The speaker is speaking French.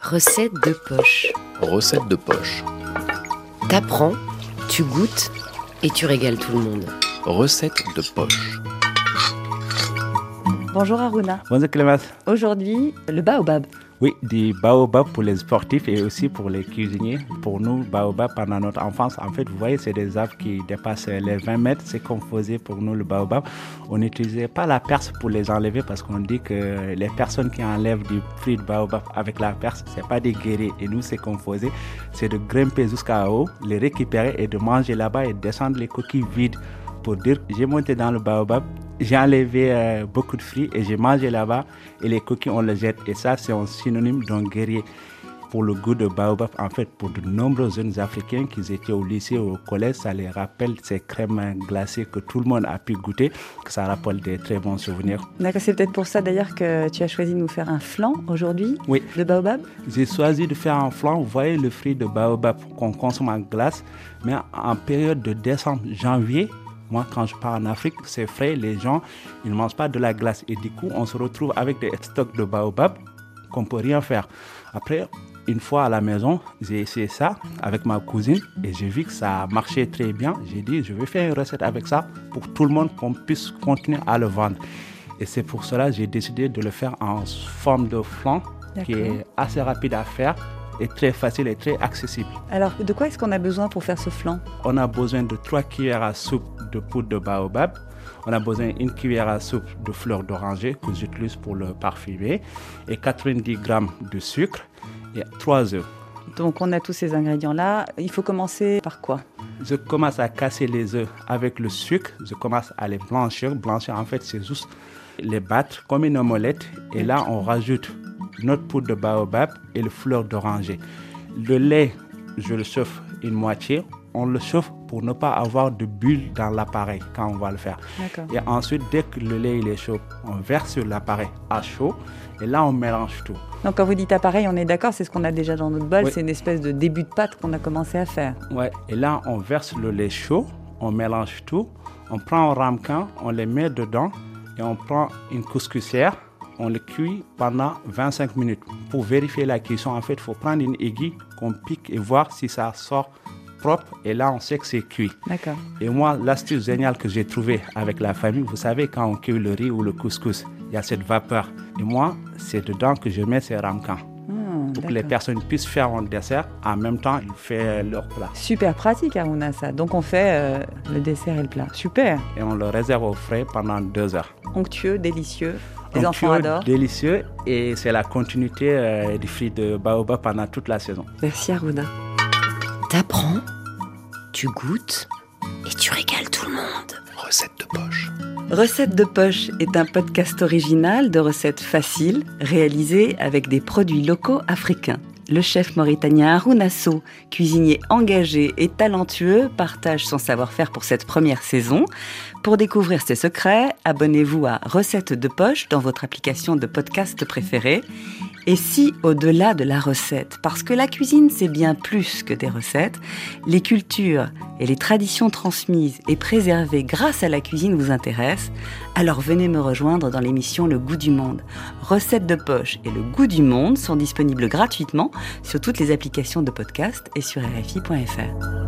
Recette de poche. Recette de poche. T'apprends, tu goûtes et tu régales tout le monde. Recette de poche. Bonjour Aruna. Bonjour Clémence. Aujourd'hui, le baobab. Oui, du baobab pour les sportifs et aussi pour les cuisiniers. Pour nous, baobab pendant notre enfance, en fait, vous voyez, c'est des arbres qui dépassent les 20 mètres. C'est qu'on faisait pour nous le baobab. On n'utilisait pas la perce pour les enlever parce qu'on dit que les personnes qui enlèvent du fruit de baobab avec la perce, c'est pas des guerriers. Et nous, ce qu'on faisait, c'est de grimper jusqu'à haut, les récupérer et de manger là-bas et descendre les coquilles vides pour dire j'ai monté dans le baobab, j'ai enlevé euh, beaucoup de fruits et j'ai mangé là-bas et les coquilles on les jette et ça c'est un synonyme d'un guerrier. Pour le goût de baobab en fait pour de nombreux jeunes africains qui étaient au lycée ou au collège ça les rappelle ces crèmes glacées que tout le monde a pu goûter que ça rappelle des très bons souvenirs. D'accord, c'est peut-être pour ça d'ailleurs que tu as choisi de nous faire un flan aujourd'hui oui. de baobab. j'ai choisi de faire un flan. Vous voyez le fruit de baobab qu'on consomme en glace mais en période de décembre janvier moi, quand je pars en Afrique, c'est frais, les gens, ils ne mangent pas de la glace. Et du coup, on se retrouve avec des stocks de baobab qu'on ne peut rien faire. Après, une fois à la maison, j'ai essayé ça avec ma cousine et j'ai vu que ça marchait très bien. J'ai dit, je vais faire une recette avec ça pour tout le monde, qu'on puisse continuer à le vendre. Et c'est pour cela que j'ai décidé de le faire en forme de flan, qui est assez rapide à faire est très facile et très accessible. Alors, de quoi est-ce qu'on a besoin pour faire ce flan? On a besoin de 3 cuillères à soupe de poudre de baobab. On a besoin d'une cuillère à soupe de fleurs d'oranger que j'utilise pour le parfumer et 90 grammes de sucre et 3 œufs. Donc, on a tous ces ingrédients-là. Il faut commencer par quoi? Je commence à casser les œufs avec le sucre. Je commence à les blanchir. Blanchir, en fait, c'est juste les battre comme une omelette. Et là, on rajoute notre poudre de baobab et le fleur d'oranger. Le lait, je le chauffe une moitié. On le chauffe pour ne pas avoir de bulles dans l'appareil quand on va le faire. Et ensuite, dès que le lait il est chaud, on verse sur l'appareil à chaud et là on mélange tout. Donc quand vous dites appareil, on est d'accord, c'est ce qu'on a déjà dans notre bol, c'est une espèce de début de pâte qu'on a commencé à faire. Ouais, et là on verse le lait chaud, on mélange tout, on prend un ramequin, on les met dedans et on prend une couscoussière on le cuit pendant 25 minutes. Pour vérifier la cuisson, en fait, il faut prendre une aiguille qu'on pique et voir si ça sort propre. Et là, on sait que c'est cuit. D'accord. Et moi, l'astuce géniale que j'ai trouvée avec la famille, vous savez, quand on cuit le riz ou le couscous, il y a cette vapeur. Et moi, c'est dedans que je mets ces ramequins. pour que les personnes puissent faire un dessert en même temps ils font leur plat. Super pratique Aruna ça. Donc on fait euh, le dessert et le plat. Super. Et on le réserve au frais pendant deux heures. Onctueux, délicieux. Les Un enfants pur adorent. délicieux et c'est la continuité euh, du fruit de baobab pendant toute la saison. Merci Aruna. T'apprends, tu goûtes et tu régales tout le monde. Recette de poche. Recette de poche est un podcast original de recettes faciles réalisé avec des produits locaux africains. Le chef mauritanien Harouna Sow, cuisinier engagé et talentueux, partage son savoir-faire pour cette première saison. Pour découvrir ses secrets, abonnez-vous à Recettes de poche dans votre application de podcast préférée. Et si, au-delà de la recette, parce que la cuisine c'est bien plus que des recettes, les cultures et les traditions transmises et préservées grâce à la cuisine vous intéressent, alors venez me rejoindre dans l'émission Le Goût du Monde. Recettes de poche et Le Goût du Monde sont disponibles gratuitement sur toutes les applications de podcast et sur RFI.fr.